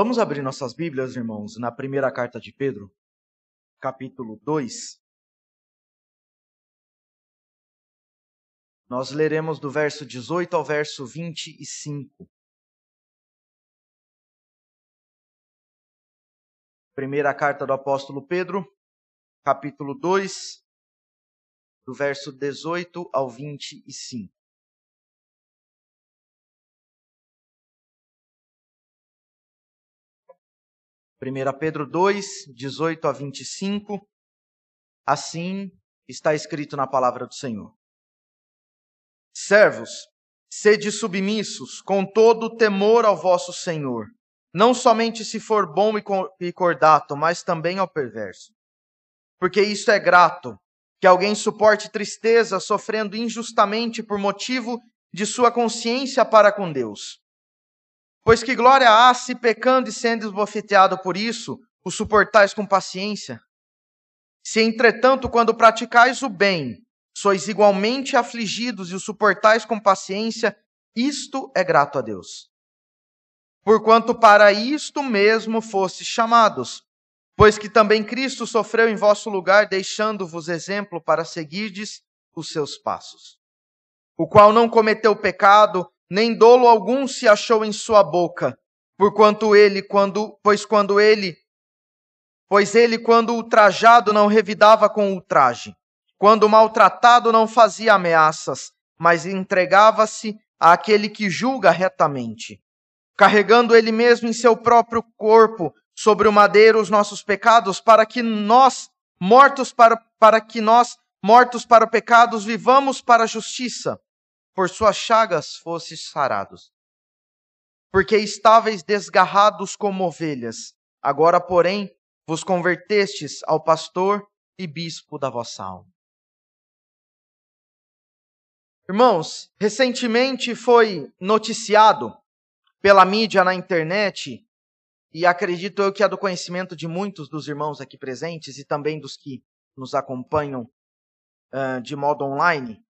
Vamos abrir nossas Bíblias, irmãos, na primeira carta de Pedro, capítulo 2. Nós leremos do verso 18 ao verso 25. Primeira carta do apóstolo Pedro, capítulo 2, do verso 18 ao 25. 1 Pedro 2, 18 a 25. Assim está escrito na palavra do Senhor. Servos, sede submissos, com todo o temor ao vosso Senhor, não somente se for bom e cordato, mas também ao perverso. Porque isto é grato, que alguém suporte tristeza, sofrendo injustamente por motivo de sua consciência para com Deus. Pois que glória há se pecando e sendo esbofeteado por isso, o suportais com paciência? Se, entretanto, quando praticais o bem, sois igualmente afligidos e o suportais com paciência, isto é grato a Deus. Porquanto para isto mesmo fostes chamados, pois que também Cristo sofreu em vosso lugar, deixando-vos exemplo para seguirdes os seus passos. O qual não cometeu pecado, nem dolo algum se achou em sua boca, porquanto ele, quando, pois quando ele, pois ele, quando ultrajado, não revidava com ultraje, quando maltratado, não fazia ameaças, mas entregava-se àquele que julga retamente, carregando ele mesmo em seu próprio corpo sobre o madeiro os nossos pecados, para que nós, mortos para, para que nós, mortos para o pecado, vivamos para a justiça por suas chagas fostes sarados. Porque estáveis desgarrados como ovelhas, agora, porém, vos convertestes ao pastor e bispo da vossa alma. Irmãos, recentemente foi noticiado pela mídia na internet, e acredito eu que é do conhecimento de muitos dos irmãos aqui presentes e também dos que nos acompanham uh, de modo online,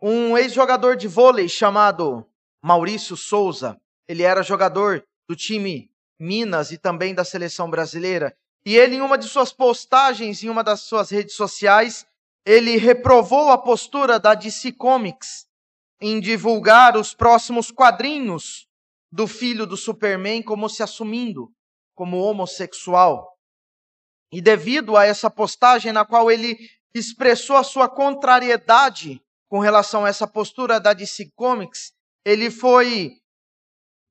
um ex-jogador de vôlei chamado Maurício Souza. Ele era jogador do time Minas e também da seleção brasileira. E ele, em uma de suas postagens, em uma das suas redes sociais, ele reprovou a postura da DC Comics em divulgar os próximos quadrinhos do filho do Superman como se assumindo como homossexual. E devido a essa postagem na qual ele expressou a sua contrariedade com relação a essa postura da DC Comics, ele foi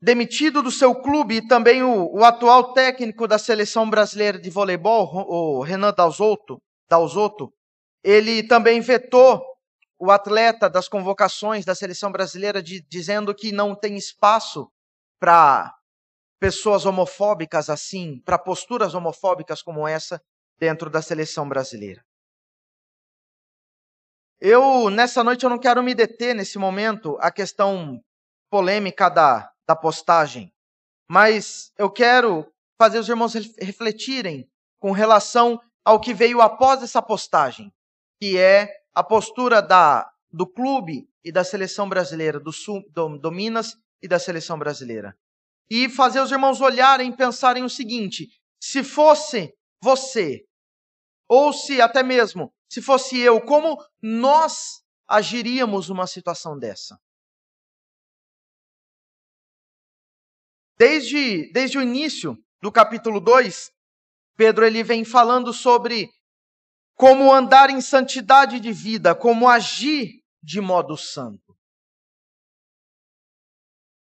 demitido do seu clube e também o, o atual técnico da seleção brasileira de voleibol, o Renan Dalzotto, Dalzotto, ele também vetou o atleta das convocações da seleção brasileira de, dizendo que não tem espaço para pessoas homofóbicas assim, para posturas homofóbicas como essa dentro da seleção brasileira. Eu, nessa noite, eu não quero me deter nesse momento a questão polêmica da, da postagem, mas eu quero fazer os irmãos refletirem com relação ao que veio após essa postagem, que é a postura da, do clube e da seleção brasileira, do, Sul, do, do Minas e da seleção brasileira. E fazer os irmãos olharem e pensarem o seguinte: se fosse você, ou se até mesmo se fosse eu, como nós agiríamos numa situação dessa? Desde, desde o início do capítulo 2, Pedro ele vem falando sobre como andar em santidade de vida, como agir de modo santo.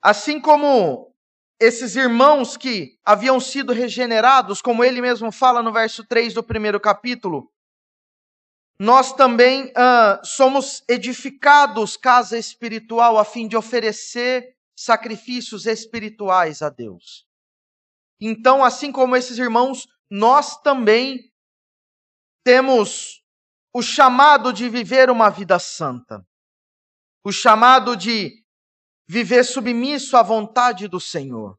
Assim como esses irmãos que haviam sido regenerados, como ele mesmo fala no verso 3 do primeiro capítulo, nós também uh, somos edificados casa espiritual a fim de oferecer sacrifícios espirituais a Deus. Então, assim como esses irmãos, nós também temos o chamado de viver uma vida santa, o chamado de viver submisso à vontade do Senhor.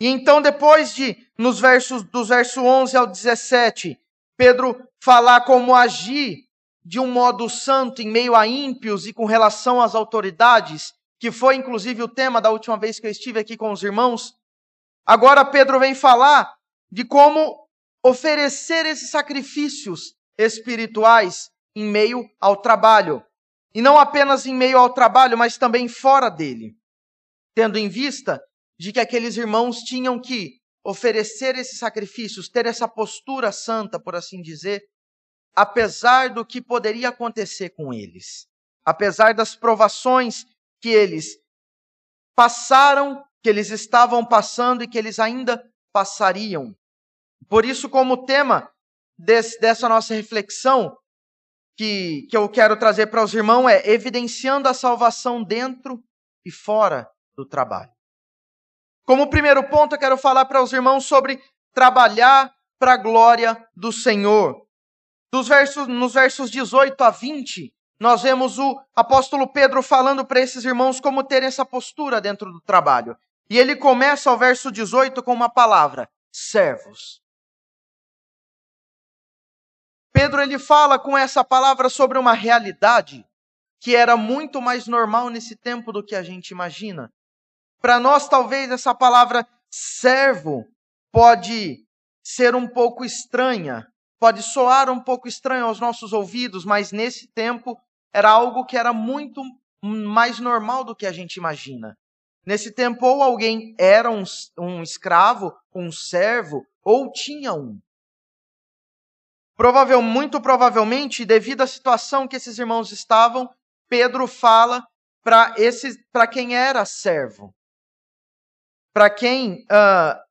E então, depois de, nos versos, dos versos 11 ao 17, Pedro falar como agir de um modo santo em meio a ímpios e com relação às autoridades, que foi inclusive o tema da última vez que eu estive aqui com os irmãos, Agora Pedro vem falar de como oferecer esses sacrifícios espirituais em meio ao trabalho. E não apenas em meio ao trabalho, mas também fora dele. Tendo em vista de que aqueles irmãos tinham que oferecer esses sacrifícios, ter essa postura santa, por assim dizer, apesar do que poderia acontecer com eles, apesar das provações que eles passaram, que eles estavam passando e que eles ainda passariam. Por isso, como tema desse, dessa nossa reflexão, que, que eu quero trazer para os irmãos é evidenciando a salvação dentro e fora do trabalho. Como primeiro ponto, eu quero falar para os irmãos sobre trabalhar para a glória do Senhor. Dos versos, nos versos 18 a 20, nós vemos o apóstolo Pedro falando para esses irmãos como ter essa postura dentro do trabalho. E ele começa o verso 18 com uma palavra: servos. Pedro ele fala com essa palavra sobre uma realidade que era muito mais normal nesse tempo do que a gente imagina. Para nós, talvez essa palavra servo pode ser um pouco estranha, pode soar um pouco estranho aos nossos ouvidos, mas nesse tempo era algo que era muito mais normal do que a gente imagina. Nesse tempo, ou alguém era um, um escravo, um servo, ou tinha um. Provável, muito provavelmente, devido à situação que esses irmãos estavam, Pedro fala para quem era servo, para quem uh,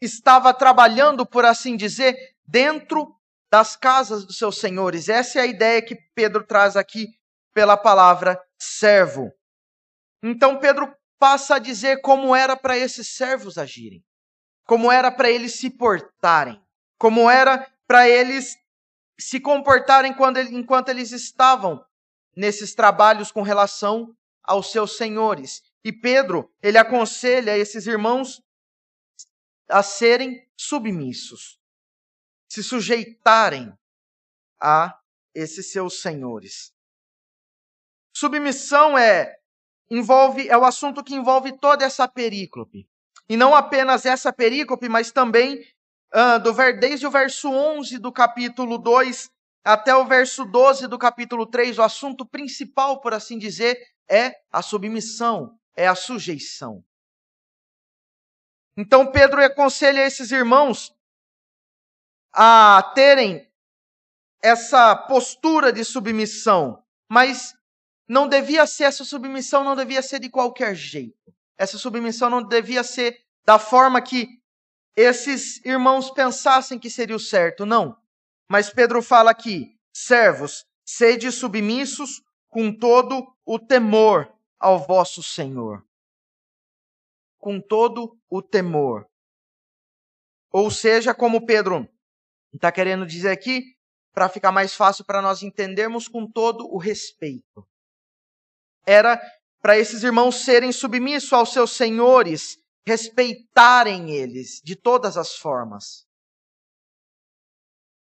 estava trabalhando, por assim dizer, dentro das casas dos seus senhores. Essa é a ideia que Pedro traz aqui pela palavra servo. Então Pedro passa a dizer como era para esses servos agirem, como era para eles se portarem, como era para eles se comportarem enquanto eles estavam nesses trabalhos com relação aos seus senhores. E Pedro, ele aconselha esses irmãos a serem submissos, se sujeitarem a esses seus senhores. Submissão é envolve é o assunto que envolve toda essa perícope. E não apenas essa perícope, mas também uh, do, desde o verso 11 do capítulo 2 até o verso 12 do capítulo 3, o assunto principal, por assim dizer, é a submissão, é a sujeição. Então Pedro aconselha esses irmãos a terem essa postura de submissão, mas não devia ser essa submissão, não devia ser de qualquer jeito. Essa submissão não devia ser da forma que esses irmãos pensassem que seria o certo, não. Mas Pedro fala aqui: servos, sede submissos com todo o temor ao vosso Senhor. Com todo o temor. Ou seja, como Pedro está querendo dizer aqui, para ficar mais fácil para nós entendermos, com todo o respeito. Era para esses irmãos serem submissos aos seus senhores, respeitarem eles de todas as formas.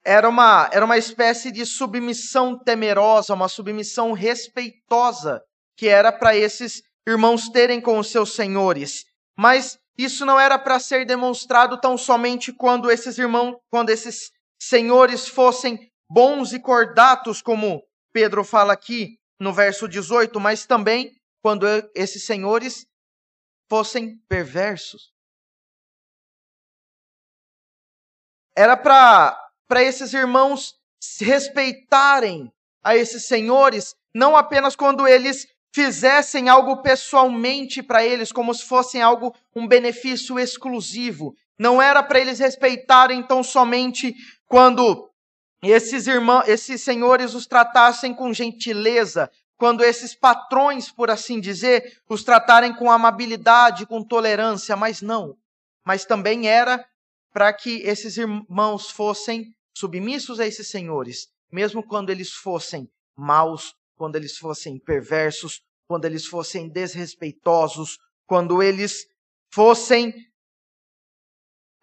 Era uma, era uma espécie de submissão temerosa, uma submissão respeitosa, que era para esses irmãos terem com os seus senhores. Mas isso não era para ser demonstrado tão somente quando esses irmãos, quando esses senhores fossem bons e cordatos, como Pedro fala aqui no verso 18, mas também quando esses senhores fossem perversos. Era para esses irmãos respeitarem a esses senhores, não apenas quando eles fizessem algo pessoalmente para eles, como se fosse algo, um benefício exclusivo. Não era para eles respeitarem tão somente quando esses irmãos, esses senhores os tratassem com gentileza, quando esses patrões, por assim dizer, os tratarem com amabilidade, com tolerância, mas não. Mas também era para que esses irmãos fossem submissos a esses senhores, mesmo quando eles fossem maus, quando eles fossem perversos, quando eles fossem desrespeitosos, quando eles fossem,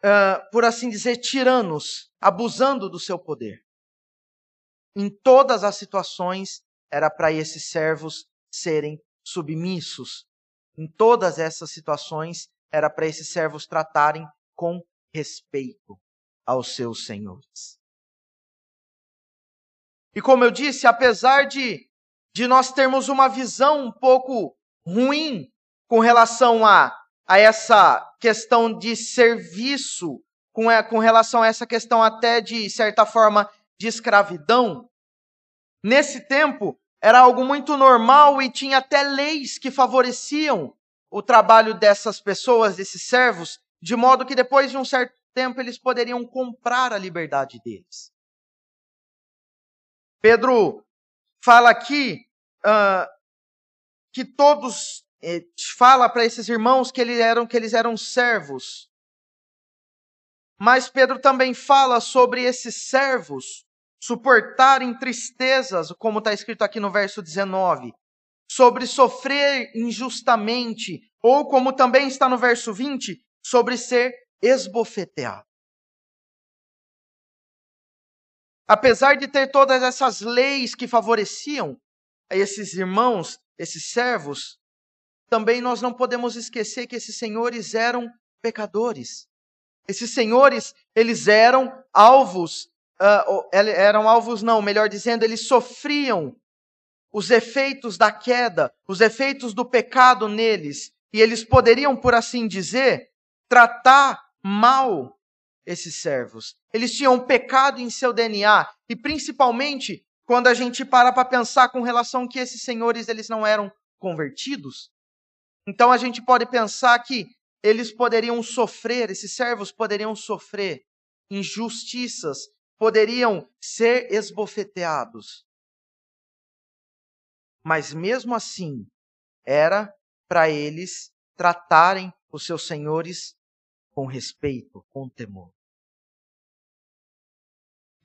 uh, por assim dizer, tiranos, abusando do seu poder. Em todas as situações, era para esses servos serem submissos. Em todas essas situações, era para esses servos tratarem com respeito aos seus senhores. E como eu disse, apesar de, de nós termos uma visão um pouco ruim com relação a, a essa questão de serviço, com, a, com relação a essa questão até de certa forma de escravidão, nesse tempo era algo muito normal e tinha até leis que favoreciam o trabalho dessas pessoas, desses servos, de modo que depois de um certo tempo eles poderiam comprar a liberdade deles. Pedro fala aqui uh, que todos eh, fala para esses irmãos que eles eram que eles eram servos. Mas Pedro também fala sobre esses servos suportarem tristezas, como está escrito aqui no verso 19, sobre sofrer injustamente, ou como também está no verso 20, sobre ser esbofeteado. Apesar de ter todas essas leis que favoreciam esses irmãos, esses servos, também nós não podemos esquecer que esses senhores eram pecadores. Esses senhores, eles eram alvos, uh, eram alvos não, melhor dizendo, eles sofriam os efeitos da queda, os efeitos do pecado neles, e eles poderiam, por assim dizer, tratar mal esses servos. Eles tinham pecado em seu DNA e principalmente quando a gente para para pensar com relação que esses senhores eles não eram convertidos. Então a gente pode pensar que eles poderiam sofrer, esses servos poderiam sofrer injustiças, poderiam ser esbofeteados. Mas mesmo assim, era para eles tratarem os seus senhores com respeito, com temor.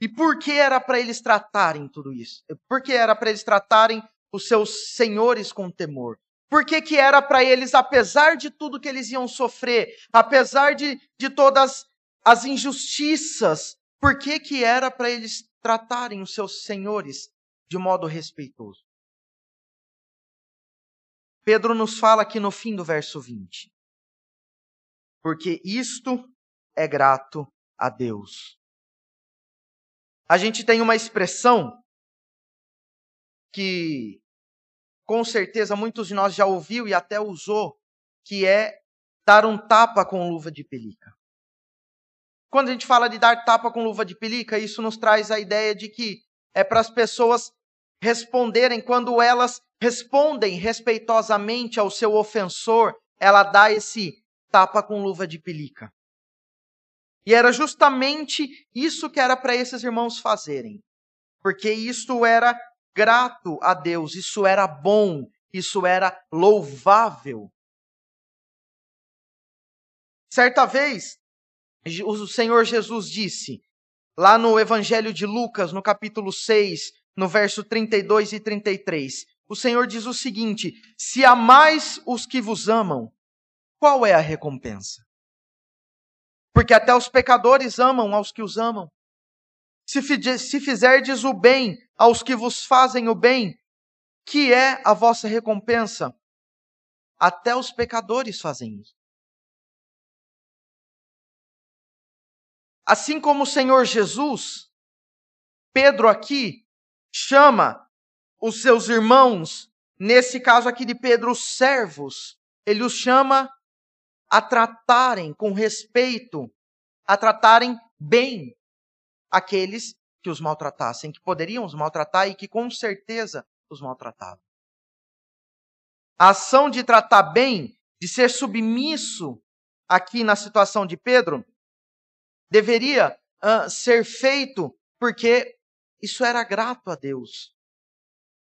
E por que era para eles tratarem tudo isso? Por que era para eles tratarem os seus senhores com temor? Por que, que era para eles, apesar de tudo que eles iam sofrer, apesar de, de todas as injustiças, por que, que era para eles tratarem os seus senhores de modo respeitoso? Pedro nos fala aqui no fim do verso 20 porque isto é grato a Deus. A gente tem uma expressão que com certeza muitos de nós já ouviu e até usou, que é dar um tapa com luva de pelica. Quando a gente fala de dar tapa com luva de pelica, isso nos traz a ideia de que é para as pessoas responderem quando elas respondem respeitosamente ao seu ofensor, ela dá esse tapa com luva de pelica. E era justamente isso que era para esses irmãos fazerem. Porque isto era grato a Deus, isso era bom, isso era louvável. Certa vez, o Senhor Jesus disse, lá no Evangelho de Lucas, no capítulo 6, no verso 32 e 33, o Senhor diz o seguinte: Se amais os que vos amam, qual é a recompensa? Porque até os pecadores amam aos que os amam. Se, se fizerdes o bem aos que vos fazem o bem, que é a vossa recompensa? Até os pecadores fazem isso. Assim como o Senhor Jesus, Pedro aqui chama os seus irmãos, nesse caso aqui de Pedro, os servos, ele os chama a tratarem com respeito, a tratarem bem aqueles que os maltratassem, que poderiam os maltratar e que com certeza os maltratavam. A ação de tratar bem, de ser submisso aqui na situação de Pedro, deveria uh, ser feito porque isso era grato a Deus.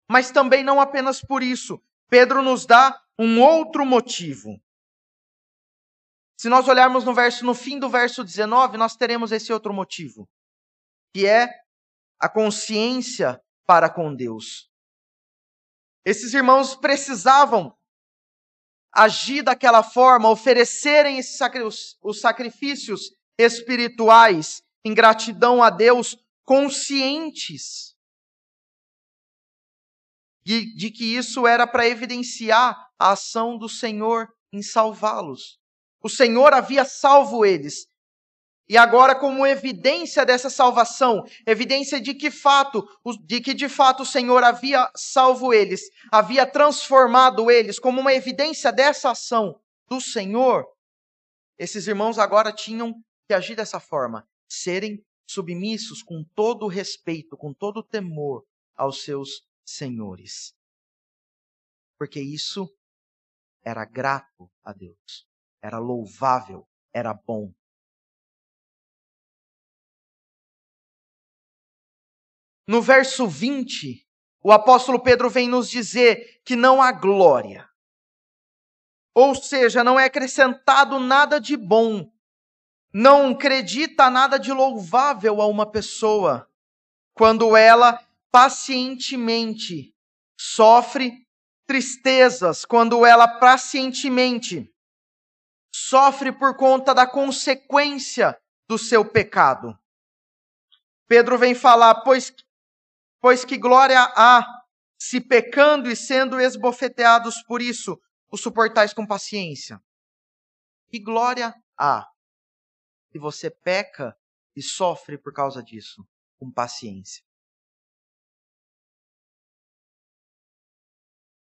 Mas também não apenas por isso. Pedro nos dá um outro motivo. Se nós olharmos no verso no fim do verso 19, nós teremos esse outro motivo, que é a consciência para com Deus. Esses irmãos precisavam agir daquela forma, oferecerem esses os sacrifícios espirituais em gratidão a Deus, conscientes de, de que isso era para evidenciar a ação do Senhor em salvá-los O Senhor havia salvo eles. E agora, como evidência dessa salvação, evidência de que fato, de que de fato o Senhor havia salvo eles, havia transformado eles, como uma evidência dessa ação do Senhor, esses irmãos agora tinham que agir dessa forma, serem submissos com todo respeito, com todo temor aos seus senhores. Porque isso era grato a Deus, era louvável, era bom. No verso 20, o apóstolo Pedro vem nos dizer que não há glória. Ou seja, não é acrescentado nada de bom. Não acredita nada de louvável a uma pessoa quando ela pacientemente sofre tristezas, quando ela pacientemente sofre por conta da consequência do seu pecado. Pedro vem falar, pois Pois que glória há se pecando e sendo esbofeteados por isso, o suportais com paciência. Que glória há se você peca e sofre por causa disso, com paciência.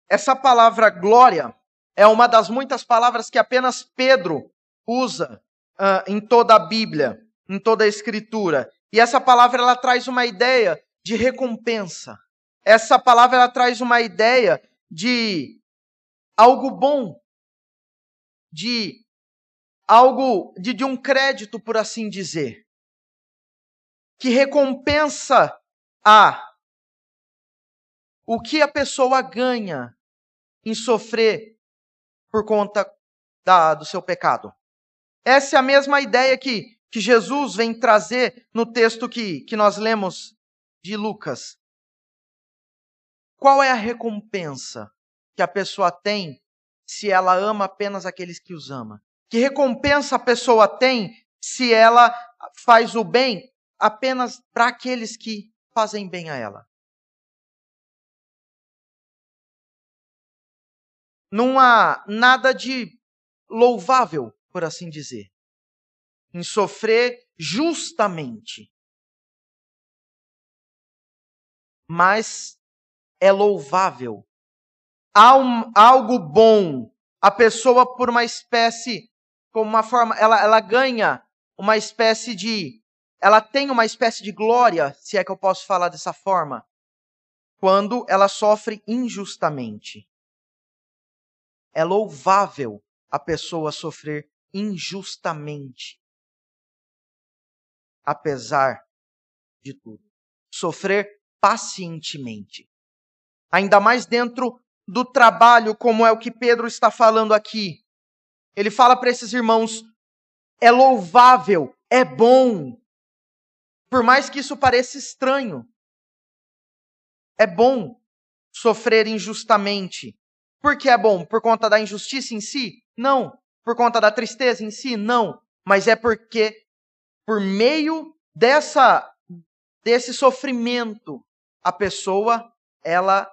Essa palavra glória é uma das muitas palavras que apenas Pedro usa uh, em toda a Bíblia, em toda a Escritura. E essa palavra ela traz uma ideia de recompensa. Essa palavra ela traz uma ideia de algo bom, de algo de, de um crédito, por assim dizer, que recompensa a o que a pessoa ganha em sofrer por conta da, do seu pecado. Essa é a mesma ideia que, que Jesus vem trazer no texto que, que nós lemos de Lucas. Qual é a recompensa que a pessoa tem se ela ama apenas aqueles que os ama? Que recompensa a pessoa tem se ela faz o bem apenas para aqueles que fazem bem a ela? Não há nada de louvável, por assim dizer, em sofrer justamente mas é louvável. Há um, algo bom. A pessoa, por uma espécie, como uma forma, ela, ela ganha uma espécie de. Ela tem uma espécie de glória, se é que eu posso falar dessa forma, quando ela sofre injustamente. É louvável a pessoa sofrer injustamente. Apesar de tudo. Sofrer pacientemente. Ainda mais dentro do trabalho, como é o que Pedro está falando aqui. Ele fala para esses irmãos: é louvável, é bom. Por mais que isso pareça estranho, é bom sofrer injustamente. Por que é bom? Por conta da injustiça em si? Não. Por conta da tristeza em si? Não. Mas é porque, por meio dessa, desse sofrimento, a pessoa ela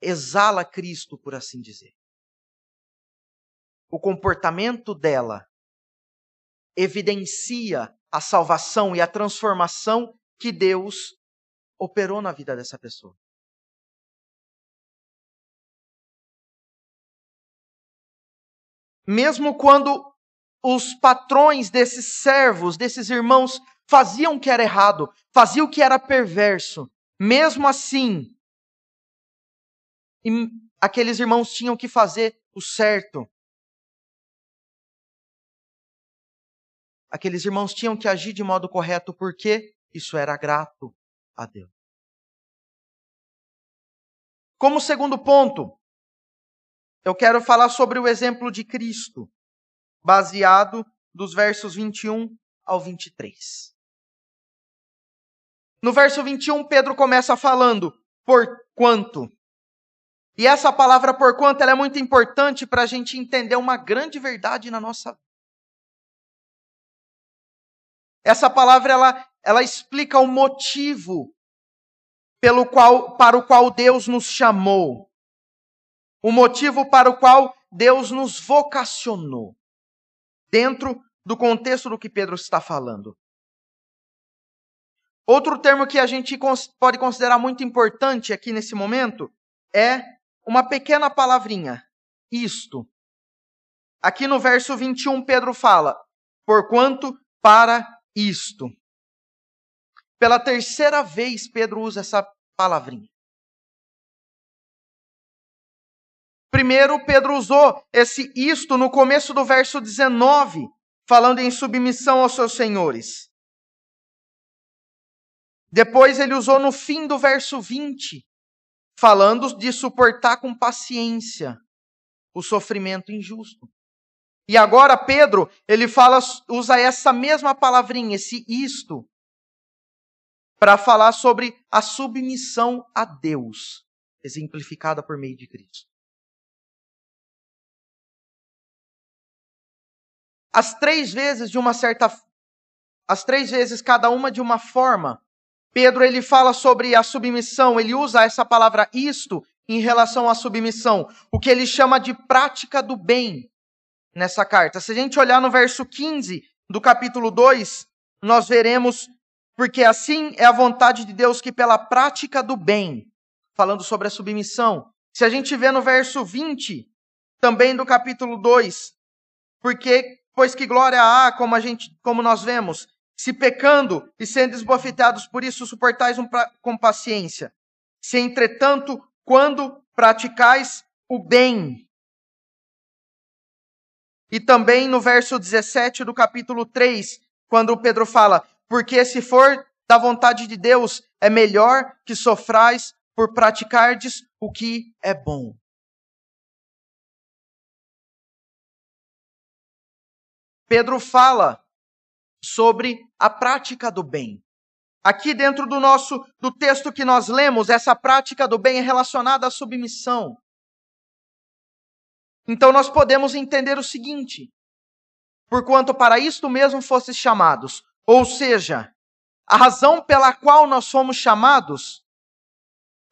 exala Cristo, por assim dizer. O comportamento dela evidencia a salvação e a transformação que Deus operou na vida dessa pessoa. Mesmo quando os patrões desses servos, desses irmãos, faziam o que era errado, faziam o que era perverso. Mesmo assim, aqueles irmãos tinham que fazer o certo. Aqueles irmãos tinham que agir de modo correto porque isso era grato a Deus. Como segundo ponto, eu quero falar sobre o exemplo de Cristo, baseado dos versos 21 ao 23. No verso 21, Pedro começa falando, por quanto. E essa palavra por quanto ela é muito importante para a gente entender uma grande verdade na nossa vida. Essa palavra ela, ela explica o motivo pelo qual, para o qual Deus nos chamou. O motivo para o qual Deus nos vocacionou, dentro do contexto do que Pedro está falando. Outro termo que a gente pode considerar muito importante aqui nesse momento é uma pequena palavrinha, isto. Aqui no verso 21, Pedro fala: porquanto para isto. Pela terceira vez, Pedro usa essa palavrinha. Primeiro, Pedro usou esse isto no começo do verso 19, falando em submissão aos seus senhores. Depois, ele usou no fim do verso 20, falando de suportar com paciência o sofrimento injusto. E agora Pedro, ele fala, usa essa mesma palavrinha, esse isto, para falar sobre a submissão a Deus, exemplificada por meio de Cristo. As três vezes de uma certa as três vezes cada uma de uma forma. Pedro ele fala sobre a submissão, ele usa essa palavra isto em relação à submissão, o que ele chama de prática do bem nessa carta. Se a gente olhar no verso 15 do capítulo 2, nós veremos porque assim é a vontade de Deus que pela prática do bem, falando sobre a submissão. Se a gente vê no verso 20, também do capítulo 2, porque pois que glória há, como a gente, como nós vemos, se pecando e sendo esbofeteados por isso suportais um pra, com paciência. Se entretanto, quando praticais o bem, e também no verso 17 do capítulo 3, quando Pedro fala: Porque se for da vontade de Deus, é melhor que sofrais por praticardes o que é bom. Pedro fala sobre a prática do bem. Aqui dentro do nosso do texto que nós lemos, essa prática do bem é relacionada à submissão. Então nós podemos entender o seguinte: porquanto para isto mesmo fostes chamados, ou seja, a razão pela qual nós fomos chamados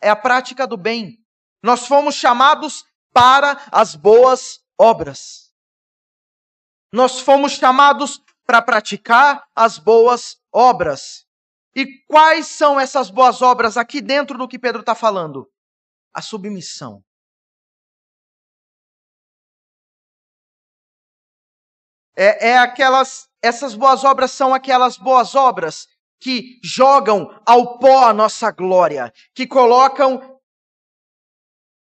é a prática do bem. Nós fomos chamados para as boas obras. Nós fomos chamados para praticar as boas obras. E quais são essas boas obras aqui dentro do que Pedro está falando? A submissão. É, é aquelas, essas boas obras são aquelas boas obras que jogam ao pó a nossa glória, que colocam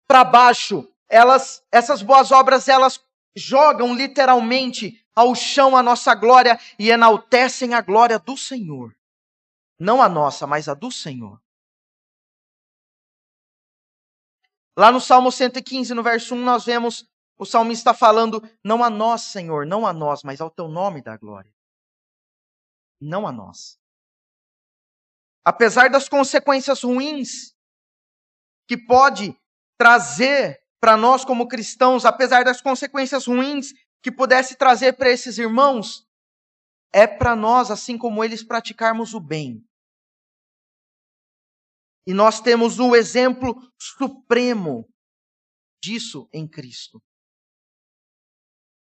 para baixo. Elas, essas boas obras, elas jogam literalmente ao chão a nossa glória e enaltecem a glória do Senhor. Não a nossa, mas a do Senhor. Lá no Salmo 115, no verso 1, nós vemos o salmista falando: Não a nós, Senhor, não a nós, mas ao teu nome da glória. Não a nós. Apesar das consequências ruins que pode trazer para nós como cristãos, apesar das consequências ruins que pudesse trazer para esses irmãos, é para nós, assim como eles, praticarmos o bem. E nós temos o exemplo supremo disso em Cristo.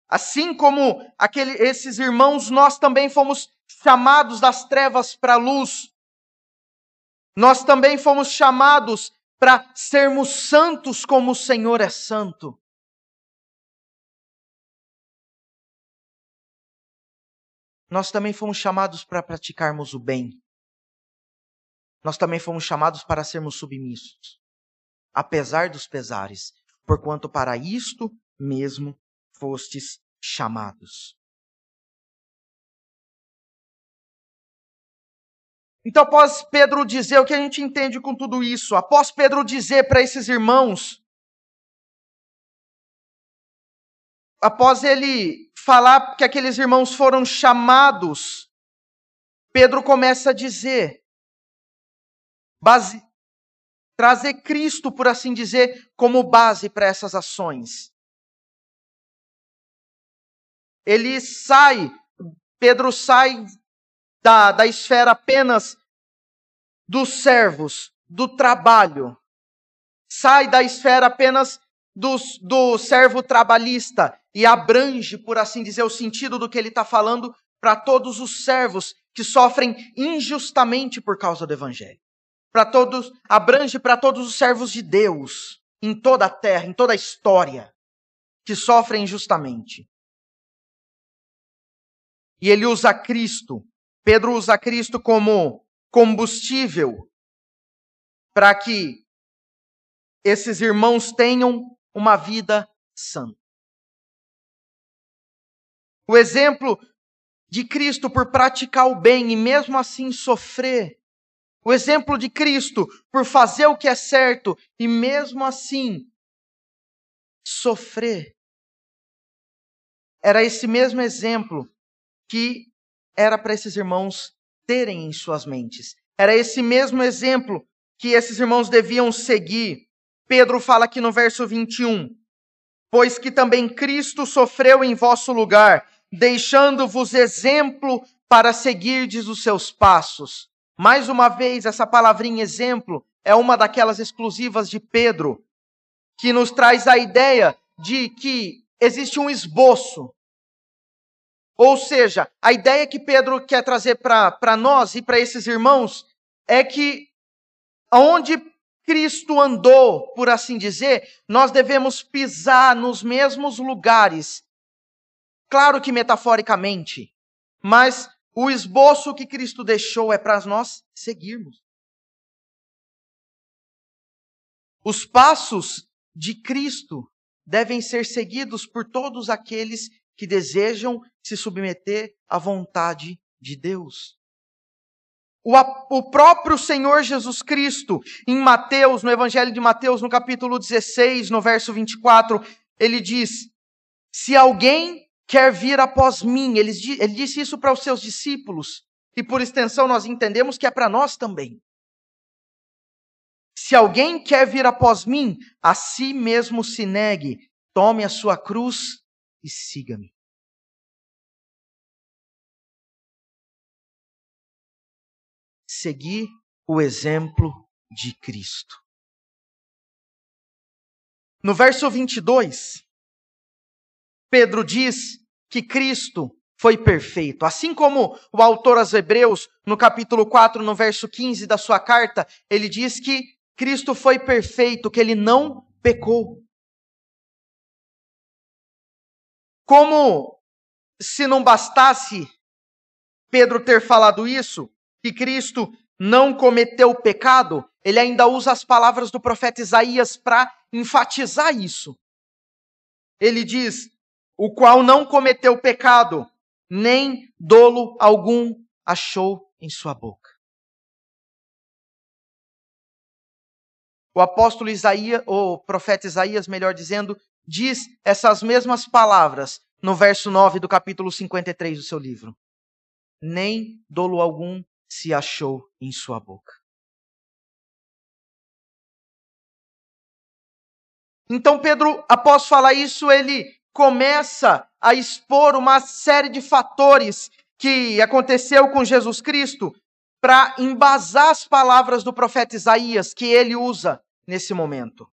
Assim como aquele, esses irmãos, nós também fomos chamados das trevas para a luz. Nós também fomos chamados para sermos santos como o Senhor é santo. Nós também fomos chamados para praticarmos o bem. Nós também fomos chamados para sermos submissos, apesar dos pesares, porquanto para isto mesmo fostes chamados. Então, após Pedro dizer o que a gente entende com tudo isso, após Pedro dizer para esses irmãos, após ele falar que aqueles irmãos foram chamados, Pedro começa a dizer, base, trazer Cristo, por assim dizer, como base para essas ações. Ele sai, Pedro sai da, da esfera apenas dos servos, do trabalho, sai da esfera apenas do, do servo trabalhista e abrange, por assim dizer, o sentido do que ele está falando para todos os servos que sofrem injustamente por causa do evangelho. Para todos, abrange para todos os servos de Deus em toda a terra, em toda a história, que sofrem injustamente. E ele usa Cristo, Pedro usa Cristo como combustível para que esses irmãos tenham uma vida santa. O exemplo de Cristo por praticar o bem e mesmo assim sofrer. O exemplo de Cristo por fazer o que é certo e mesmo assim sofrer. Era esse mesmo exemplo que era para esses irmãos terem em suas mentes. Era esse mesmo exemplo que esses irmãos deviam seguir. Pedro fala aqui no verso 21: Pois que também Cristo sofreu em vosso lugar, deixando-vos exemplo para seguirdes os seus passos. Mais uma vez, essa palavrinha exemplo é uma daquelas exclusivas de Pedro, que nos traz a ideia de que existe um esboço. Ou seja, a ideia que Pedro quer trazer para nós e para esses irmãos é que onde Cristo andou, por assim dizer, nós devemos pisar nos mesmos lugares. Claro que metaforicamente, mas o esboço que Cristo deixou é para nós seguirmos. Os passos de Cristo devem ser seguidos por todos aqueles que desejam se submeter à vontade de Deus. O, o, próprio Senhor Jesus Cristo, em Mateus, no Evangelho de Mateus, no capítulo 16, no verso 24, ele diz: Se alguém quer vir após mim, ele, ele disse isso para os seus discípulos, e por extensão nós entendemos que é para nós também. Se alguém quer vir após mim, a si mesmo se negue, tome a sua cruz e siga-me. Seguir o exemplo de Cristo. No verso 22, Pedro diz que Cristo foi perfeito. Assim como o autor aos Hebreus, no capítulo 4, no verso 15 da sua carta, ele diz que Cristo foi perfeito, que ele não pecou. Como se não bastasse Pedro ter falado isso, que Cristo não cometeu pecado, ele ainda usa as palavras do profeta Isaías para enfatizar isso. Ele diz: o qual não cometeu pecado, nem dolo algum achou em sua boca. O apóstolo Isaías, o profeta Isaías, melhor dizendo, diz essas mesmas palavras no verso 9 do capítulo 53 do seu livro. Nem dolo algum se achou em sua boca. Então Pedro, após falar isso, ele começa a expor uma série de fatores que aconteceu com Jesus Cristo para embasar as palavras do profeta Isaías que ele usa nesse momento.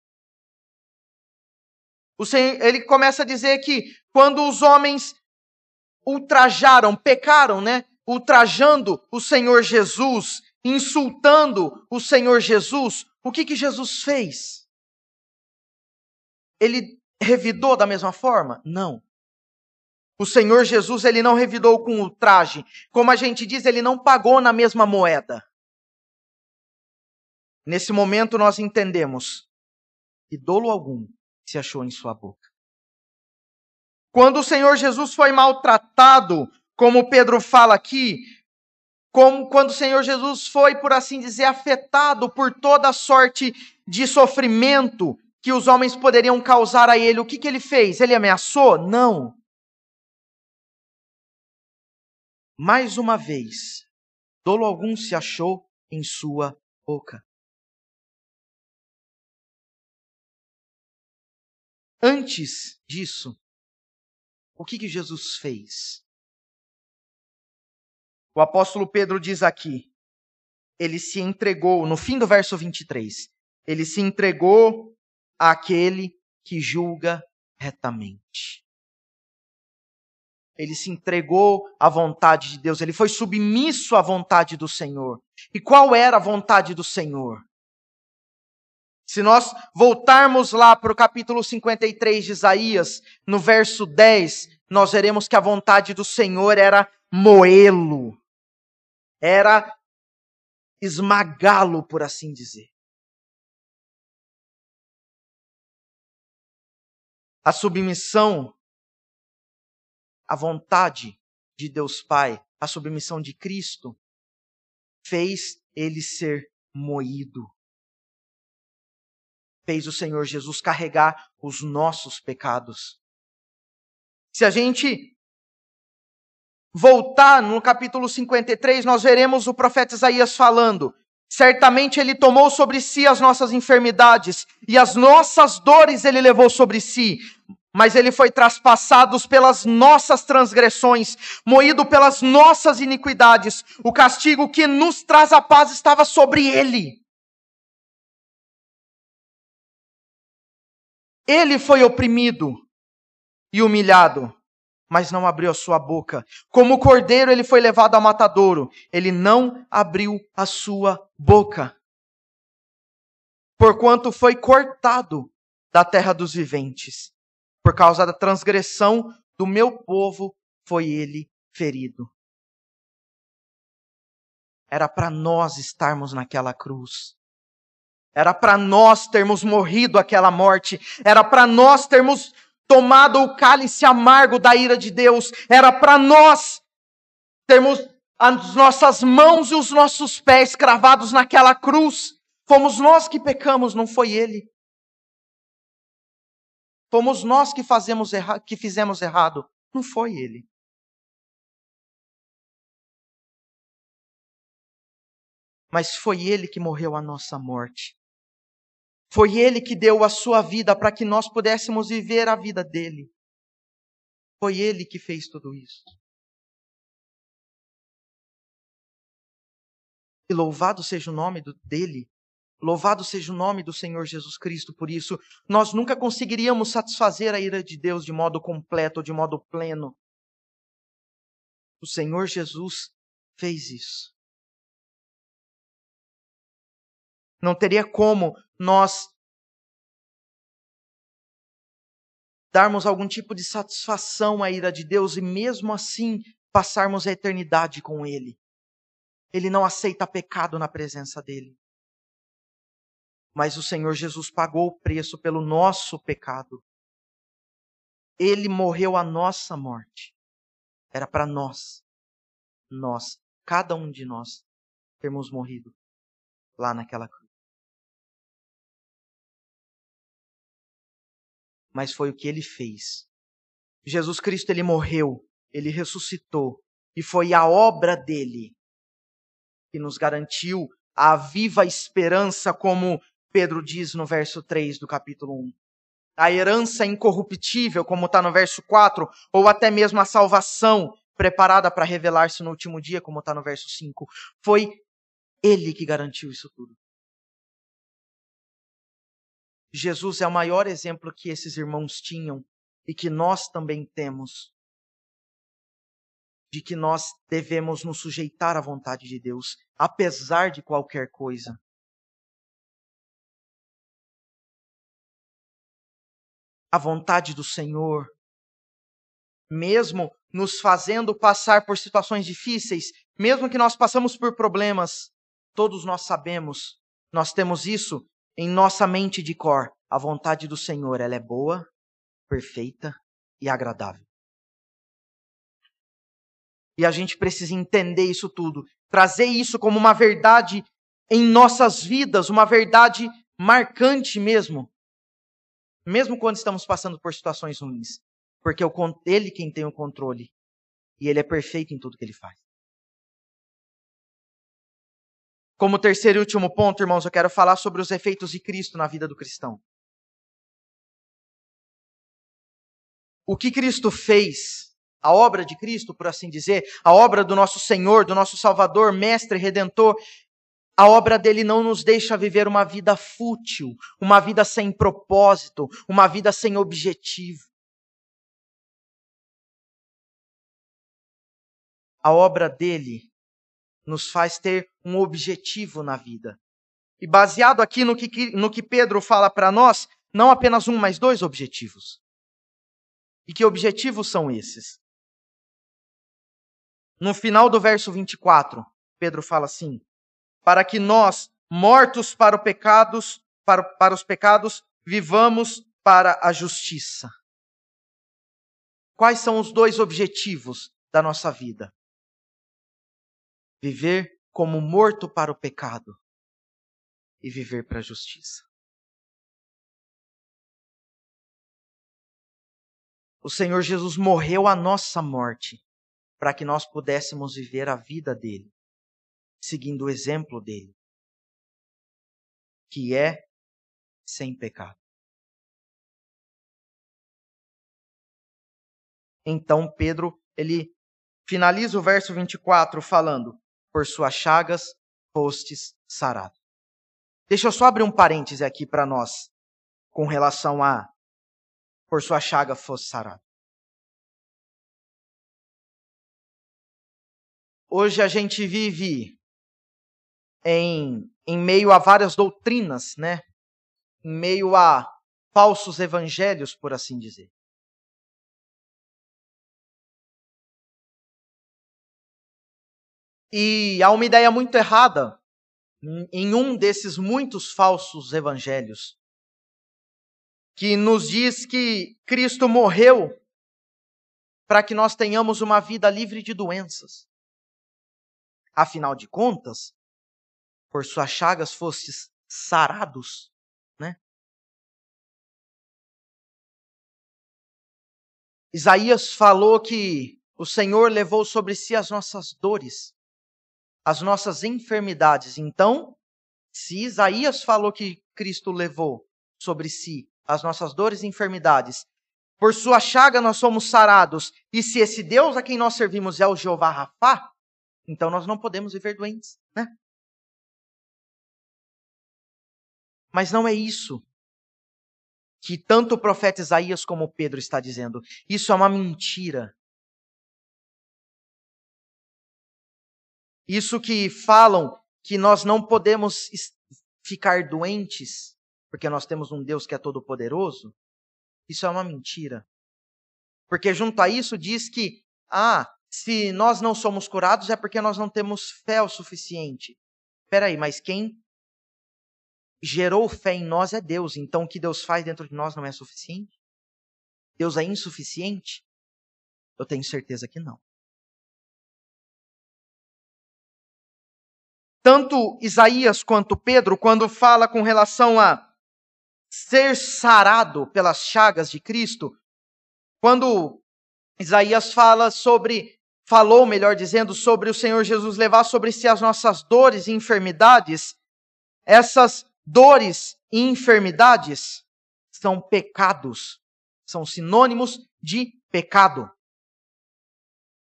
Senhor, ele começa a dizer que quando os homens ultrajaram, pecaram, né? Ultrajando o Senhor Jesus, insultando o Senhor Jesus, o que que Jesus fez? Ele revidou da mesma forma? Não. O Senhor Jesus, ele não revidou com ultraje. Como a gente diz, ele não pagou na mesma moeda. Nesse momento nós entendemos que dolo algum se achou em sua boca. Quando o Senhor Jesus foi maltratado, como Pedro fala aqui, como quando o Senhor Jesus foi, por assim dizer, afetado por toda sorte de sofrimento que os homens poderiam causar a ele, o que, que ele fez? Ele ameaçou? Não. Mais uma vez, dolo algum se achou em sua boca. Antes disso, o que, que Jesus fez? O apóstolo Pedro diz aqui, ele se entregou, no fim do verso 23, ele se entregou àquele que julga retamente. Ele se entregou à vontade de Deus, ele foi submisso à vontade do Senhor. E qual era a vontade do Senhor? Se nós voltarmos lá para o capítulo 53 de Isaías, no verso 10, nós veremos que a vontade do Senhor era moê-lo, era esmagá-lo, por assim dizer. A submissão à vontade de Deus Pai, a submissão de Cristo, fez ele ser moído. Fez o Senhor Jesus carregar os nossos pecados. Se a gente voltar no capítulo 53, nós veremos o profeta Isaías falando: Certamente ele tomou sobre si as nossas enfermidades e as nossas dores ele levou sobre si. Mas ele foi traspassado pelas nossas transgressões, moído pelas nossas iniquidades. O castigo que nos traz a paz estava sobre ele. Ele foi oprimido e humilhado, mas não abriu a sua boca. Como cordeiro, ele foi levado ao matadouro. Ele não abriu a sua boca. Porquanto foi cortado da terra dos viventes. Por causa da transgressão do meu povo, foi ele ferido. Era para nós estarmos naquela cruz. Era para nós termos morrido aquela morte. Era para nós termos tomado o cálice amargo da ira de Deus, era para nós termos as nossas mãos e os nossos pés cravados naquela cruz. Fomos nós que pecamos, não foi ele. Fomos nós que, fazemos erra que fizemos errado, não foi ele. Mas foi ele que morreu a nossa morte. Foi Ele que deu a sua vida para que nós pudéssemos viver a vida dele. Foi Ele que fez tudo isso. E louvado seja o nome dele, louvado seja o nome do Senhor Jesus Cristo por isso. Nós nunca conseguiríamos satisfazer a ira de Deus de modo completo, de modo pleno. O Senhor Jesus fez isso. Não teria como nós darmos algum tipo de satisfação à ira de Deus e mesmo assim passarmos a eternidade com Ele. Ele não aceita pecado na presença dele. Mas o Senhor Jesus pagou o preço pelo nosso pecado. Ele morreu a nossa morte. Era para nós, nós, cada um de nós, termos morrido lá naquela cruz. Mas foi o que ele fez. Jesus Cristo ele morreu, ele ressuscitou e foi a obra dele que nos garantiu a viva esperança, como Pedro diz no verso 3 do capítulo 1. A herança incorruptível, como está no verso 4, ou até mesmo a salvação preparada para revelar-se no último dia, como está no verso 5. Foi ele que garantiu isso tudo. Jesus é o maior exemplo que esses irmãos tinham e que nós também temos. De que nós devemos nos sujeitar à vontade de Deus, apesar de qualquer coisa. A vontade do Senhor, mesmo nos fazendo passar por situações difíceis, mesmo que nós passamos por problemas, todos nós sabemos, nós temos isso em nossa mente de cor, a vontade do Senhor, ela é boa, perfeita e agradável. E a gente precisa entender isso tudo, trazer isso como uma verdade em nossas vidas, uma verdade marcante mesmo. Mesmo quando estamos passando por situações ruins, porque é ele quem tem o controle e ele é perfeito em tudo que ele faz. Como terceiro e último ponto, irmãos, eu quero falar sobre os efeitos de Cristo na vida do cristão. O que Cristo fez, a obra de Cristo, por assim dizer, a obra do nosso Senhor, do nosso Salvador, Mestre, Redentor, A obra dele não nos deixa viver uma vida fútil, uma vida sem propósito, uma vida sem objetivo. A obra dele nos faz ter um objetivo na vida. E baseado aqui no que, no que Pedro fala para nós, não apenas um, mas dois objetivos. E que objetivos são esses? No final do verso 24, Pedro fala assim: para que nós, mortos para, pecados, para, para os pecados, vivamos para a justiça. Quais são os dois objetivos da nossa vida? Viver como morto para o pecado e viver para a justiça. O Senhor Jesus morreu a nossa morte para que nós pudéssemos viver a vida dele seguindo o exemplo dele, que é sem pecado. Então Pedro, ele finaliza o verso 24 falando: Por suas chagas fostes sarado. Deixa eu só abrir um parêntese aqui para nós, com relação a por sua chaga fosse sarado. Hoje a gente vive em, em meio a várias doutrinas, né? Em meio a falsos evangelhos, por assim dizer. E há uma ideia muito errada em um desses muitos falsos evangelhos, que nos diz que Cristo morreu para que nós tenhamos uma vida livre de doenças. Afinal de contas, por suas chagas fostes sarados, né? Isaías falou que o Senhor levou sobre si as nossas dores, as nossas enfermidades. Então, se Isaías falou que Cristo levou sobre si as nossas dores e enfermidades, por sua chaga nós somos sarados, e se esse Deus a quem nós servimos é o Jeová Rafá, então nós não podemos viver doentes, né? Mas não é isso que tanto o profeta Isaías como Pedro está dizendo. Isso é uma mentira. Isso que falam que nós não podemos ficar doentes porque nós temos um Deus que é todo poderoso, isso é uma mentira. Porque junto a isso diz que ah, se nós não somos curados é porque nós não temos fé o suficiente. Espera aí, mas quem gerou fé em nós é Deus. Então o que Deus faz dentro de nós não é suficiente? Deus é insuficiente? Eu tenho certeza que não. Tanto Isaías quanto Pedro, quando fala com relação a ser sarado pelas chagas de Cristo, quando Isaías fala sobre, falou, melhor dizendo, sobre o Senhor Jesus levar sobre si as nossas dores e enfermidades, essas Dores e enfermidades são pecados, são sinônimos de pecado.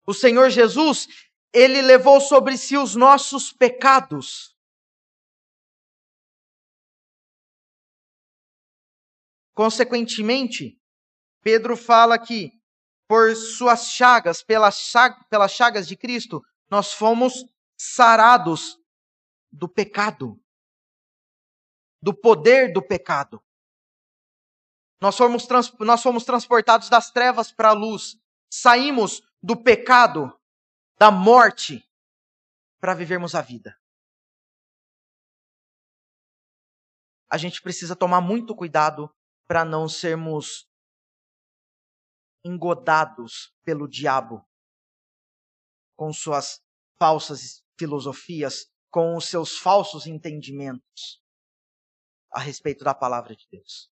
O Senhor Jesus, ele levou sobre si os nossos pecados. Consequentemente, Pedro fala que por suas chagas, pelas, pelas chagas de Cristo, nós fomos sarados do pecado do poder do pecado. Nós fomos, nós fomos transportados das trevas para a luz. Saímos do pecado, da morte, para vivermos a vida. A gente precisa tomar muito cuidado para não sermos engodados pelo diabo com suas falsas filosofias, com os seus falsos entendimentos a respeito da palavra de Deus.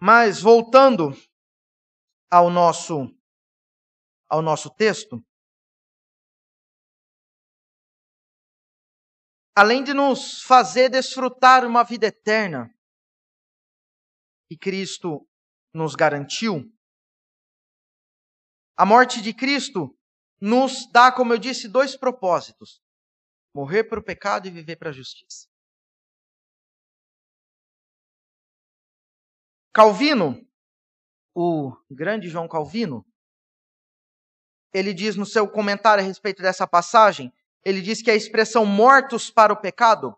Mas voltando ao nosso ao nosso texto, além de nos fazer desfrutar uma vida eterna que Cristo nos garantiu, a morte de Cristo nos dá, como eu disse, dois propósitos: morrer para o pecado e viver para a justiça. Calvino, o grande João Calvino, ele diz no seu comentário a respeito dessa passagem, ele diz que a expressão mortos para o pecado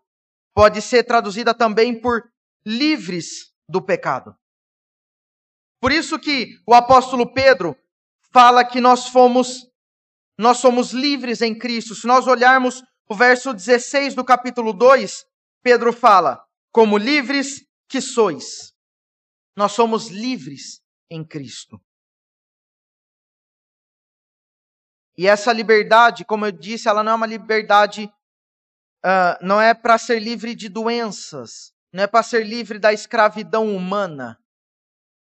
pode ser traduzida também por livres do pecado. Por isso que o apóstolo Pedro fala que nós fomos nós somos livres em Cristo. Se nós olharmos o verso 16 do capítulo 2, Pedro fala: "Como livres que sois". Nós somos livres em Cristo. E essa liberdade, como eu disse, ela não é uma liberdade, uh, não é para ser livre de doenças, não é para ser livre da escravidão humana,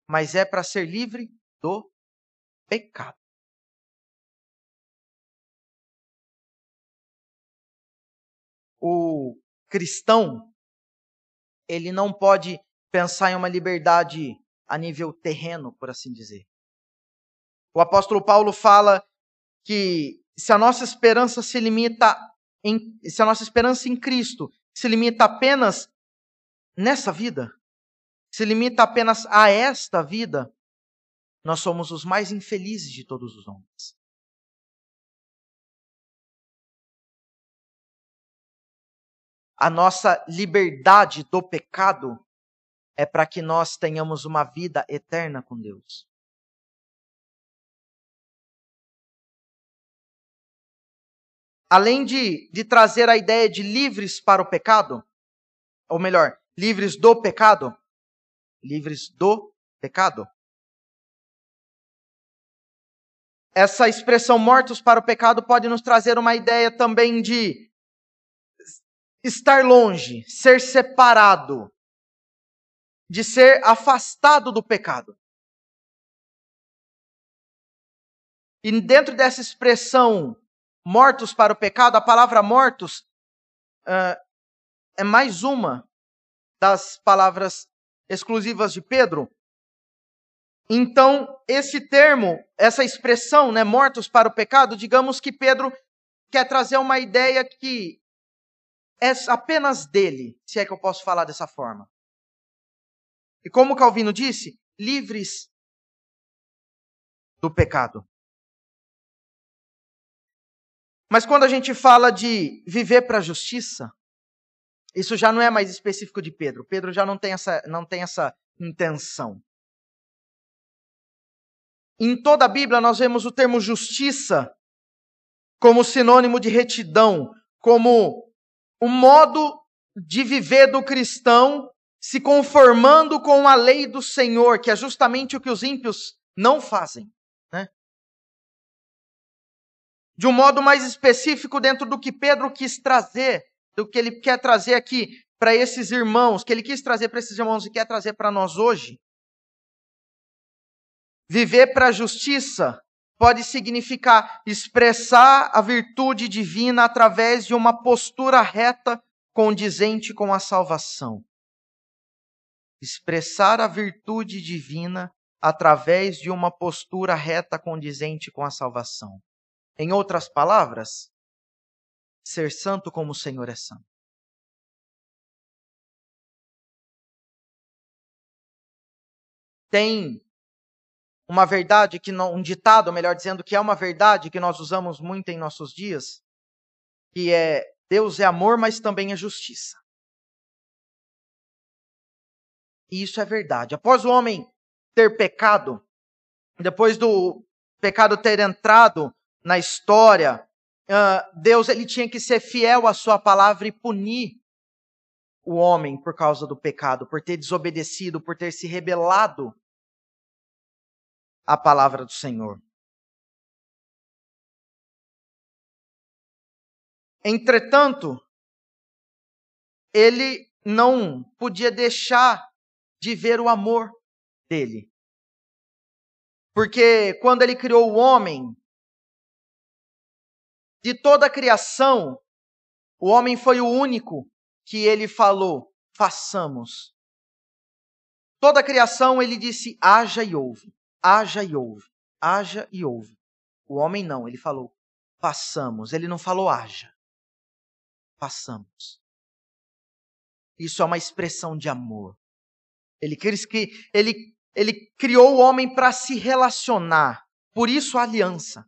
mas é para ser livre do pecado. O cristão, ele não pode pensar em uma liberdade a nível terreno, por assim dizer. O apóstolo Paulo fala que se a nossa esperança se limita em, se a nossa esperança em Cristo se limita apenas nessa vida, se limita apenas a esta vida, nós somos os mais infelizes de todos os homens. A nossa liberdade do pecado é para que nós tenhamos uma vida eterna com Deus. Além de, de trazer a ideia de livres para o pecado, ou melhor, livres do pecado, livres do pecado. Essa expressão mortos para o pecado pode nos trazer uma ideia também de estar longe, ser separado, de ser afastado do pecado. E dentro dessa expressão mortos para o pecado, a palavra mortos uh, é mais uma das palavras exclusivas de Pedro. Então, esse termo, essa expressão, né, mortos para o pecado, digamos que Pedro quer trazer uma ideia que é apenas dele, se é que eu posso falar dessa forma. E como Calvino disse, livres do pecado. Mas quando a gente fala de viver para a justiça, isso já não é mais específico de Pedro. Pedro já não tem essa, não tem essa intenção. Em toda a Bíblia nós vemos o termo justiça como sinônimo de retidão, como o modo de viver do cristão se conformando com a lei do Senhor, que é justamente o que os ímpios não fazem. Né? De um modo mais específico, dentro do que Pedro quis trazer, do que ele quer trazer aqui para esses irmãos, que ele quis trazer para esses irmãos e quer trazer para nós hoje. Viver para a justiça pode significar expressar a virtude divina através de uma postura reta condizente com a salvação expressar a virtude divina através de uma postura reta condizente com a salvação. Em outras palavras, ser santo como o Senhor é santo. Tem uma verdade que não, um ditado, melhor dizendo, que é uma verdade que nós usamos muito em nossos dias, que é Deus é amor, mas também é justiça. E isso é verdade. Após o homem ter pecado, depois do pecado ter entrado na história, Deus ele tinha que ser fiel à sua palavra e punir o homem por causa do pecado, por ter desobedecido, por ter se rebelado à palavra do Senhor. Entretanto, ele não podia deixar de ver o amor dele. Porque quando ele criou o homem, de toda a criação, o homem foi o único que ele falou: façamos. Toda a criação ele disse: haja e ouve, haja e ouve, haja e ouve. O homem não, ele falou: façamos. Ele não falou haja. Façamos. Isso é uma expressão de amor. Ele, ele, ele criou o homem para se relacionar. Por isso a aliança.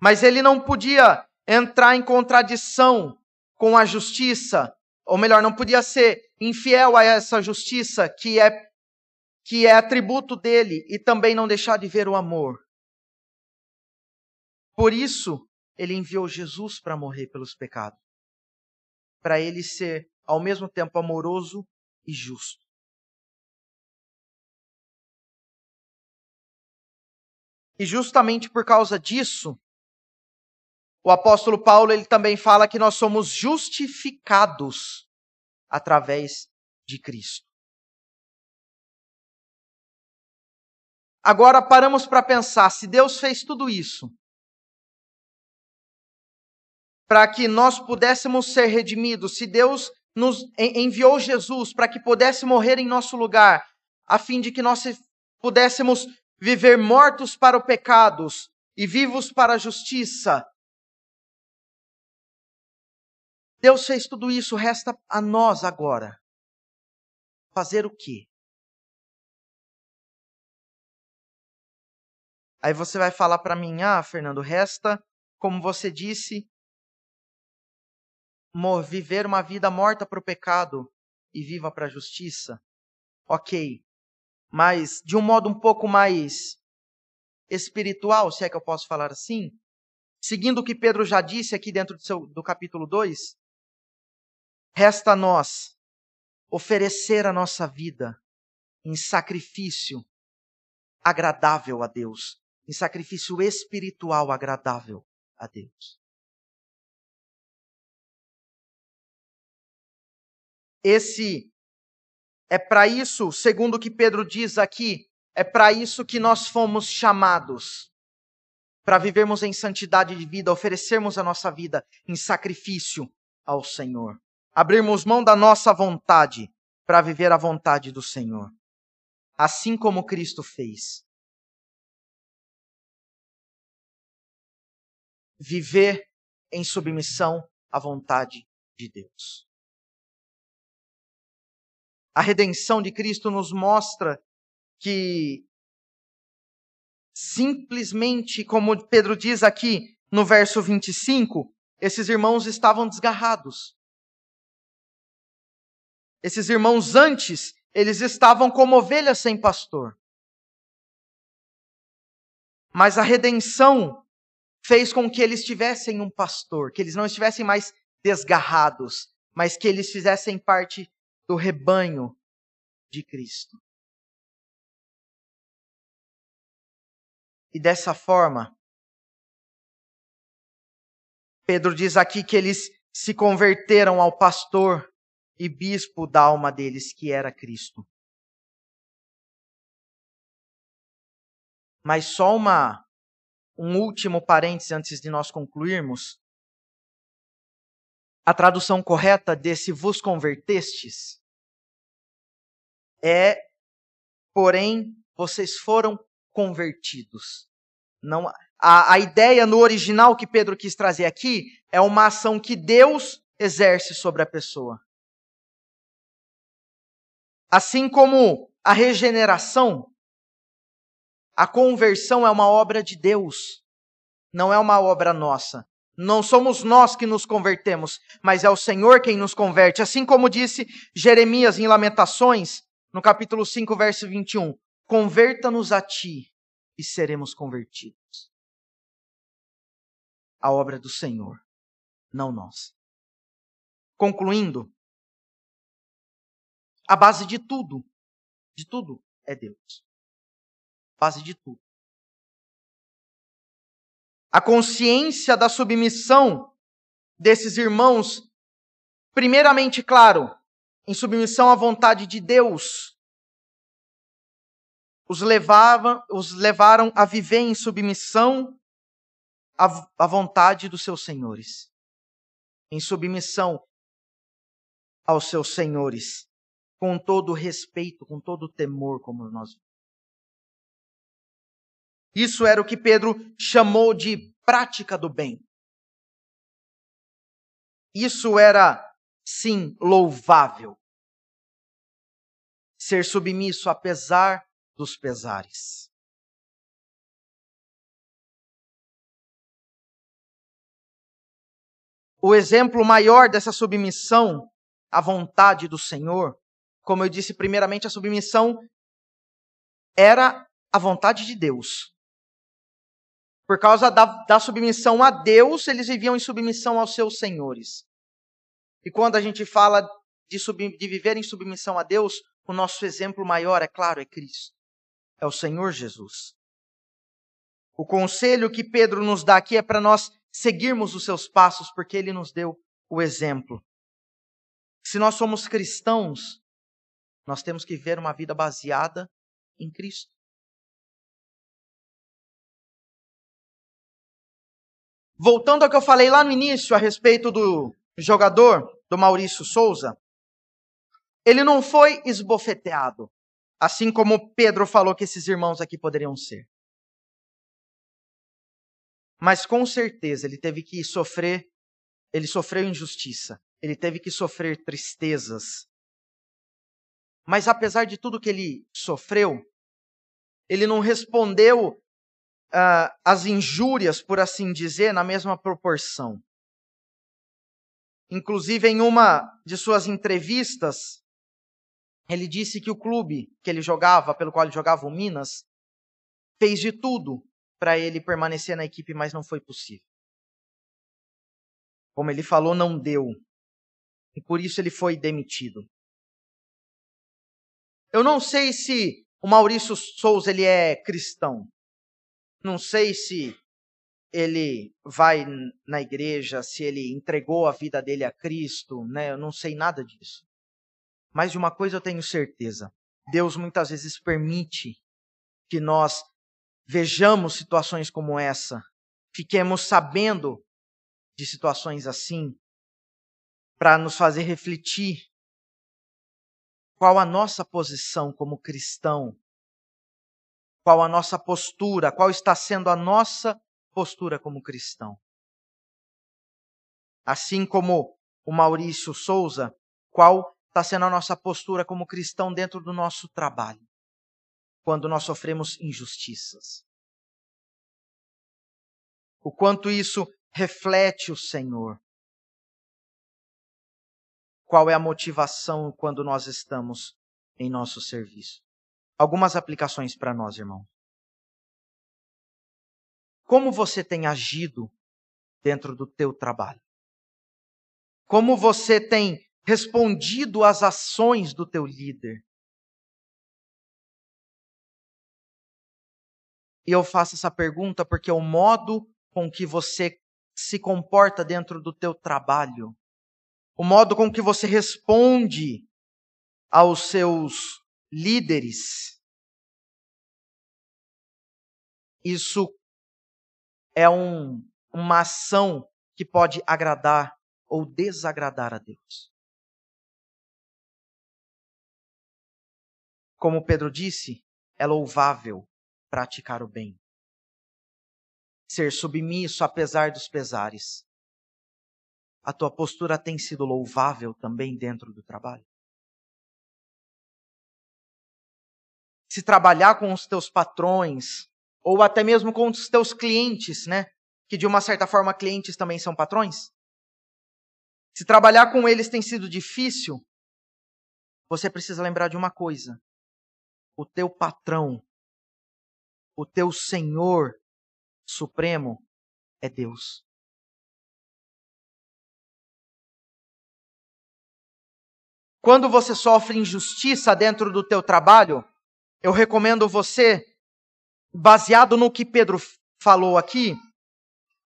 Mas ele não podia entrar em contradição com a justiça, ou melhor, não podia ser infiel a essa justiça que é que é atributo dele e também não deixar de ver o amor. Por isso, ele enviou Jesus para morrer pelos pecados. Para ele ser ao mesmo tempo amoroso e justo. E justamente por causa disso, o apóstolo Paulo ele também fala que nós somos justificados através de Cristo. Agora paramos para pensar, se Deus fez tudo isso para que nós pudéssemos ser redimidos, se Deus nos enviou Jesus para que pudesse morrer em nosso lugar, a fim de que nós pudéssemos viver mortos para os pecados e vivos para a justiça, Deus fez tudo isso, resta a nós agora fazer o quê? Aí você vai falar para mim, ah, Fernando, resta, como você disse, viver uma vida morta para o pecado e viva para a justiça. Ok, mas de um modo um pouco mais espiritual, se é que eu posso falar assim, seguindo o que Pedro já disse aqui dentro do, seu, do capítulo 2, Resta a nós oferecer a nossa vida em sacrifício agradável a Deus, em sacrifício espiritual agradável a Deus. Esse é para isso, segundo o que Pedro diz aqui, é para isso que nós fomos chamados. Para vivermos em santidade de vida, oferecermos a nossa vida em sacrifício ao Senhor abrirmos mão da nossa vontade para viver a vontade do Senhor, assim como Cristo fez. Viver em submissão à vontade de Deus. A redenção de Cristo nos mostra que simplesmente, como Pedro diz aqui no verso 25, esses irmãos estavam desgarrados. Esses irmãos antes, eles estavam como ovelhas sem pastor. Mas a redenção fez com que eles tivessem um pastor, que eles não estivessem mais desgarrados, mas que eles fizessem parte do rebanho de Cristo. E dessa forma, Pedro diz aqui que eles se converteram ao pastor e bispo da alma deles, que era Cristo. Mas só uma um último parêntese antes de nós concluirmos. A tradução correta desse vos convertestes é, porém, vocês foram convertidos. Não, a, a ideia no original que Pedro quis trazer aqui é uma ação que Deus exerce sobre a pessoa. Assim como a regeneração, a conversão é uma obra de Deus, não é uma obra nossa. Não somos nós que nos convertemos, mas é o Senhor quem nos converte. Assim como disse Jeremias em Lamentações, no capítulo 5, verso 21. Converta-nos a ti e seremos convertidos. A obra do Senhor, não nós. Concluindo, a base de tudo, de tudo é Deus. Base de tudo. A consciência da submissão desses irmãos, primeiramente, claro, em submissão à vontade de Deus, os, levava, os levaram a viver em submissão à, à vontade dos seus senhores, em submissão aos seus senhores com todo respeito, com todo temor, como nós Isso era o que Pedro chamou de prática do bem. Isso era, sim, louvável. Ser submisso apesar dos pesares. O exemplo maior dessa submissão à vontade do Senhor, como eu disse primeiramente, a submissão era a vontade de Deus. Por causa da, da submissão a Deus, eles viviam em submissão aos seus senhores. E quando a gente fala de, sub, de viver em submissão a Deus, o nosso exemplo maior, é claro, é Cristo. É o Senhor Jesus. O conselho que Pedro nos dá aqui é para nós seguirmos os seus passos, porque ele nos deu o exemplo. Se nós somos cristãos, nós temos que viver uma vida baseada em Cristo. Voltando ao que eu falei lá no início a respeito do jogador, do Maurício Souza, ele não foi esbofeteado, assim como Pedro falou que esses irmãos aqui poderiam ser. Mas com certeza ele teve que sofrer, ele sofreu injustiça, ele teve que sofrer tristezas. Mas apesar de tudo que ele sofreu, ele não respondeu uh, as injúrias, por assim dizer, na mesma proporção. Inclusive, em uma de suas entrevistas, ele disse que o clube que ele jogava, pelo qual ele jogava o Minas, fez de tudo para ele permanecer na equipe, mas não foi possível. Como ele falou, não deu. E por isso ele foi demitido. Eu não sei se o Maurício Souza ele é cristão. Não sei se ele vai na igreja, se ele entregou a vida dele a Cristo, né? Eu não sei nada disso. Mas de uma coisa eu tenho certeza: Deus muitas vezes permite que nós vejamos situações como essa, fiquemos sabendo de situações assim, para nos fazer refletir qual a nossa posição como cristão qual a nossa postura, qual está sendo a nossa postura como cristão. Assim como o Maurício Souza, qual está sendo a nossa postura como cristão dentro do nosso trabalho, quando nós sofremos injustiças. O quanto isso reflete o Senhor. Qual é a motivação quando nós estamos em nosso serviço? Algumas aplicações para nós, irmão. Como você tem agido dentro do teu trabalho? Como você tem respondido às ações do teu líder? E eu faço essa pergunta porque o modo com que você se comporta dentro do teu trabalho, o modo com que você responde aos seus líderes. Isso é um, uma ação que pode agradar ou desagradar a Deus. Como Pedro disse, é louvável praticar o bem. Ser submisso apesar dos pesares. A tua postura tem sido louvável também dentro do trabalho? Se trabalhar com os teus patrões, ou até mesmo com os teus clientes, né? Que de uma certa forma clientes também são patrões. Se trabalhar com eles tem sido difícil, você precisa lembrar de uma coisa: o teu patrão, o teu Senhor Supremo é Deus. Quando você sofre injustiça dentro do teu trabalho, eu recomendo você, baseado no que Pedro falou aqui,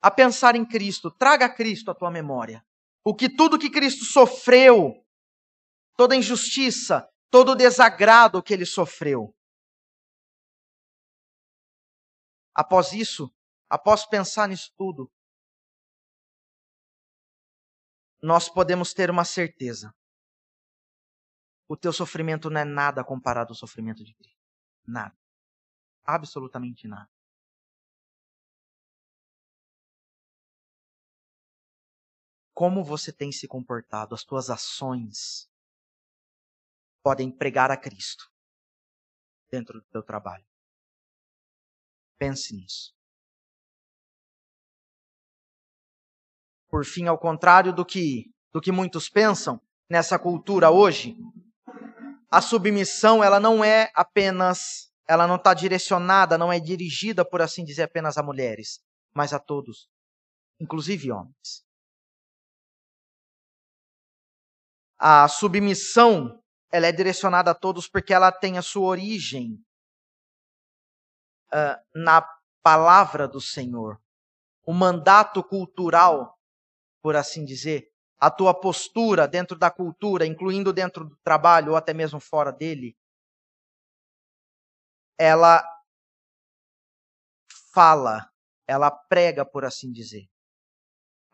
a pensar em Cristo. Traga Cristo à tua memória. O que tudo que Cristo sofreu, toda injustiça, todo desagrado que ele sofreu. Após isso, após pensar nisso tudo, nós podemos ter uma certeza. O teu sofrimento não é nada comparado ao sofrimento de Cristo. Nada. Absolutamente nada. Como você tem se comportado, as tuas ações podem pregar a Cristo dentro do teu trabalho. Pense nisso. Por fim, ao contrário do que, do que muitos pensam nessa cultura hoje, a submissão ela não é apenas, ela não está direcionada, não é dirigida, por assim dizer, apenas a mulheres, mas a todos, inclusive homens. A submissão ela é direcionada a todos porque ela tem a sua origem uh, na palavra do Senhor. O mandato cultural, por assim dizer, a tua postura dentro da cultura, incluindo dentro do trabalho ou até mesmo fora dele, ela fala, ela prega, por assim dizer.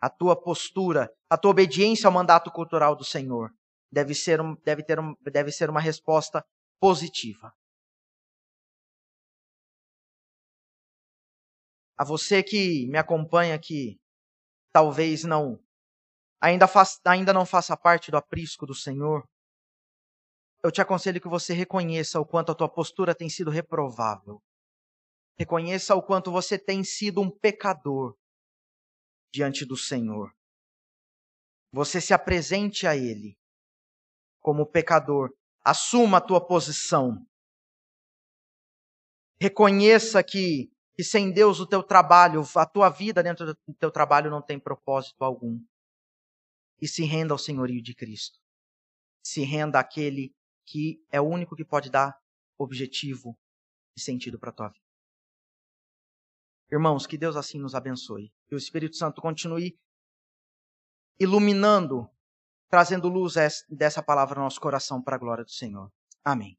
A tua postura, a tua obediência ao mandato cultural do Senhor deve ser, um, deve ter um, deve ser uma resposta positiva. A você que me acompanha aqui, talvez não ainda, faz, ainda não faça parte do aprisco do Senhor, eu te aconselho que você reconheça o quanto a tua postura tem sido reprovável. Reconheça o quanto você tem sido um pecador diante do Senhor. Você se apresente a Ele como pecador. Assuma a tua posição. Reconheça que, que sem Deus o teu trabalho, a tua vida dentro do teu trabalho não tem propósito algum e se renda ao senhorio de Cristo. Se renda àquele que é o único que pode dar objetivo e sentido para a tua vida. Irmãos, que Deus assim nos abençoe. Que o Espírito Santo continue iluminando, trazendo luz dessa palavra no nosso coração para a glória do Senhor. Amém.